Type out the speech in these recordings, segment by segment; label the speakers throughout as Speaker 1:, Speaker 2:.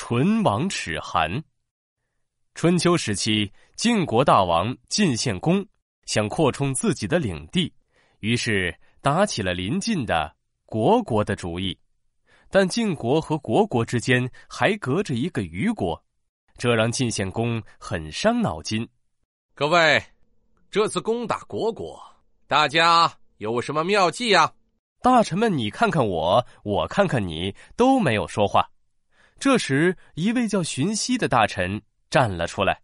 Speaker 1: 唇亡齿寒。春秋时期，晋国大王晋献公想扩充自己的领地，于是打起了邻近的虢国的主意。但晋国和虢国之间还隔着一个虞国，这让晋献公很伤脑筋。
Speaker 2: 各位，这次攻打虢国，大家有什么妙计呀？
Speaker 1: 大臣们，你看看我，我看看你，都没有说话。这时，一位叫荀息的大臣站了出来：“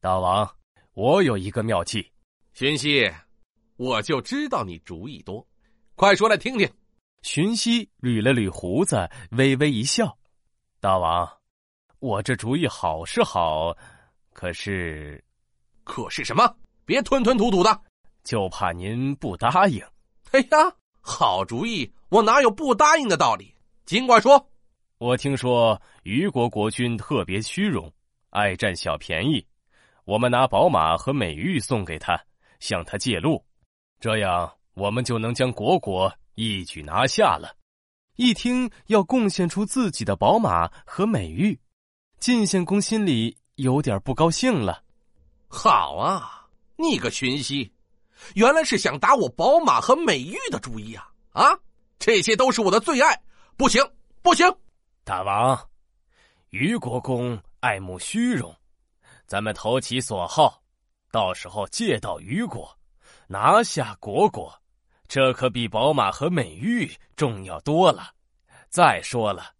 Speaker 1: 大王，我有一个妙计。”
Speaker 2: 荀息，我就知道你主意多，快说来听听。
Speaker 1: 荀息捋了捋胡子，微微一笑：“大王，我这主意好是好，可是，
Speaker 2: 可是什么？别吞吞吐吐的，
Speaker 1: 就怕您不答应。”
Speaker 2: 哎呀！好主意，我哪有不答应的道理？尽管说。
Speaker 1: 我听说虞国国君特别虚荣，爱占小便宜。我们拿宝马和美玉送给他，向他借路，这样我们就能将虢国一举拿下了。一听要贡献出自己的宝马和美玉，晋献公心里有点不高兴了。
Speaker 2: 好啊，你个荀息！原来是想打我宝马和美玉的主意啊！啊，这些都是我的最爱，不行不行！
Speaker 1: 大王，虞国公爱慕虚荣，咱们投其所好，到时候借到虞国，拿下国国，这可比宝马和美玉重要多了。再说了，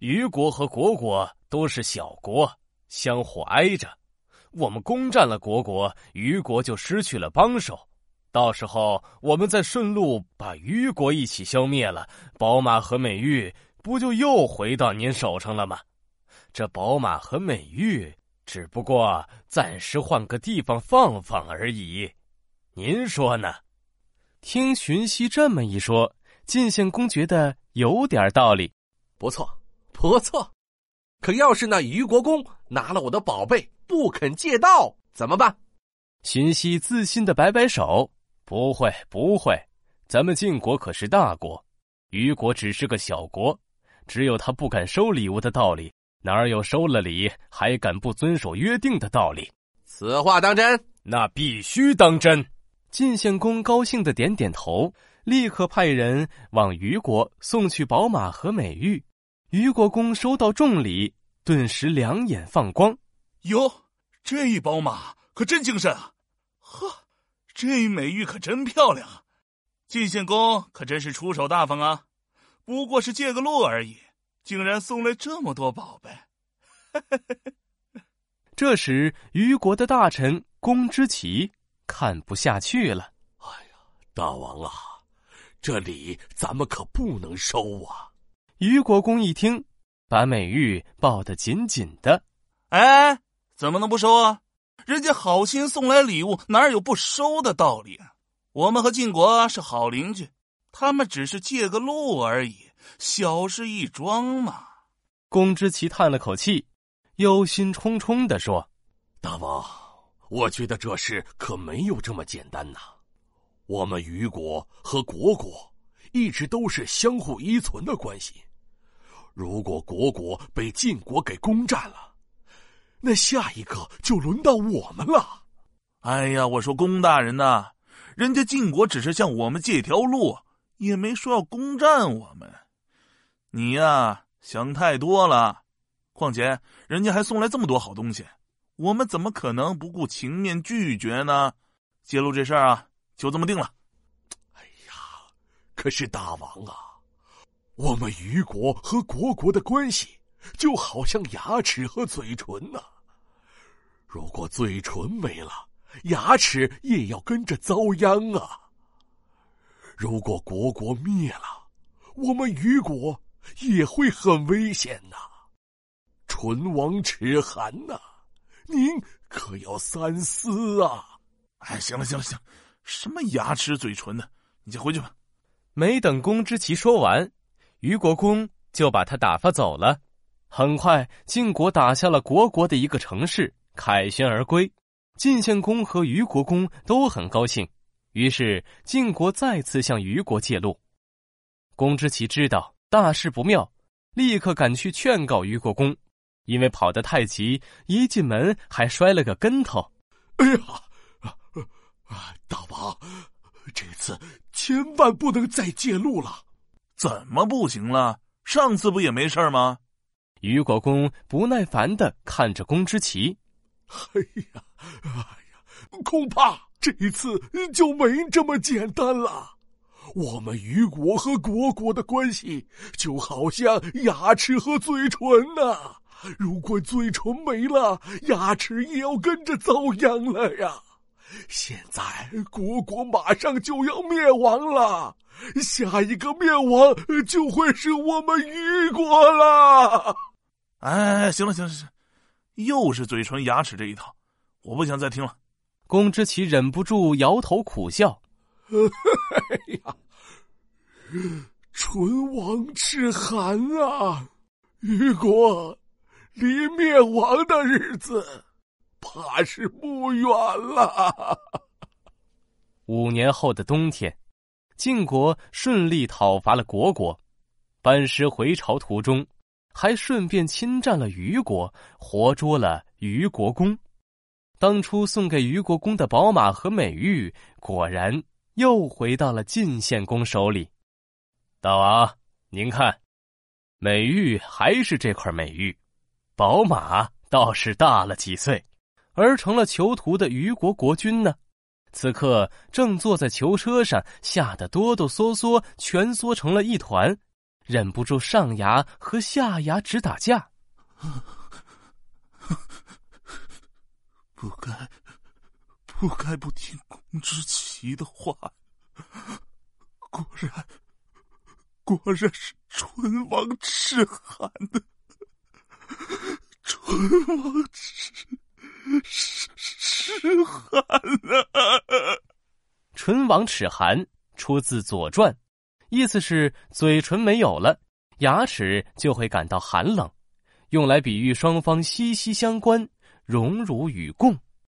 Speaker 1: 虞国和国国都是小国，相互挨着，我们攻占了国国，虞国就失去了帮手。到时候我们再顺路把虞国一起消灭了，宝马和美玉不就又回到您手上了吗？这宝马和美玉只不过暂时换个地方放放而已，您说呢？听荀息这么一说，晋献公觉得有点道理，
Speaker 2: 不错，不错。可要是那虞国公拿了我的宝贝不肯借道，怎么办？
Speaker 1: 荀息自信的摆摆手。不会，不会，咱们晋国可是大国，虞国只是个小国，只有他不敢收礼物的道理，哪有收了礼还敢不遵守约定的道理？
Speaker 2: 此话当真？
Speaker 1: 那必须当真。晋献公高兴的点点头，立刻派人往虞国送去宝马和美玉。虞国公收到重礼，顿时两眼放光。
Speaker 3: 哟，这一宝马可真精神啊！呵。这美玉可真漂亮啊，晋献公可真是出手大方啊！不过是借个路而已，竟然送来这么多宝贝。
Speaker 1: 这时，虞国的大臣公之奇看不下去了：“哎
Speaker 2: 呀，大王啊，这礼咱们可不能收啊！”
Speaker 1: 虞国公一听，把美玉抱得紧紧的：“
Speaker 3: 哎，怎么能不收啊？”人家好心送来礼物，哪有不收的道理？啊我们和晋国是好邻居，他们只是借个路而已，小事一桩嘛。
Speaker 1: 公之奇叹了口气，忧心忡忡的说：“
Speaker 2: 大王，我觉得这事可没有这么简单呐。我们虞国和国国一直都是相互依存的关系，如果国国被晋国给攻占了，那下一个就轮到我们了。
Speaker 3: 哎呀，我说公大人呐，人家晋国只是向我们借条路，也没说要攻占我们。你呀，想太多了。况且人家还送来这么多好东西，我们怎么可能不顾情面拒绝呢？揭露这事儿啊，就这么定了。
Speaker 2: 哎呀，可是大王啊，我们虞国和虢国的关系。就好像牙齿和嘴唇呐，如果嘴唇没了，牙齿也要跟着遭殃啊。如果国国灭了，我们虞国也会很危险呐。唇亡齿寒呐，您可要三思啊！
Speaker 3: 哎，行了行了行，什么牙齿嘴唇的，你先回去吧。
Speaker 1: 没等公之奇说完，虞国公就把他打发走了。很快，晋国打下了国国的一个城市，凯旋而归。晋献公和虞国公都很高兴，于是晋国再次向虞国借路。公之奇知道大事不妙，立刻赶去劝告虞国公。因为跑得太急，一进门还摔了个跟头。
Speaker 2: 哎呀，啊，大王，这次千万不能再借路了。
Speaker 3: 怎么不行了？上次不也没事吗？
Speaker 1: 虞国公不耐烦的看着公之奇。
Speaker 2: 哎呀，哎呀，恐怕这一次就没这么简单了。我们虞国和虢国的关系就好像牙齿和嘴唇呐。如果嘴唇没了，牙齿也要跟着遭殃了呀！现在虢国马上就要灭亡了，下一个灭亡就会是我们虞国了。
Speaker 3: 哎，行了行了行，又是嘴唇牙齿这一套，我不想再听了。
Speaker 1: 公之奇忍不住摇头苦笑：“
Speaker 2: 哎呀，唇亡齿寒啊，虞国。”离灭亡的日子，怕是不远了。
Speaker 1: 五年后的冬天，晋国顺利讨伐了虢国，班师回朝途中，还顺便侵占了虞国，活捉了虞国公。当初送给虞国公的宝马和美玉，果然又回到了晋献公手里。大王，您看，美玉还是这块美玉。宝马倒是大了几岁，而成了囚徒的虞国国君呢。此刻正坐在囚车上，吓得哆哆嗦嗦，蜷缩成了一团，忍不住上牙和下牙直打架。
Speaker 3: 不该，不该不听公之奇的话。果然，果然是唇亡齿寒的。唇亡齿齿齿寒啊！
Speaker 1: 唇亡齿寒出自《左传》，意思是嘴唇没有了，牙齿就会感到寒冷，用来比喻双方息息相关，荣辱与共。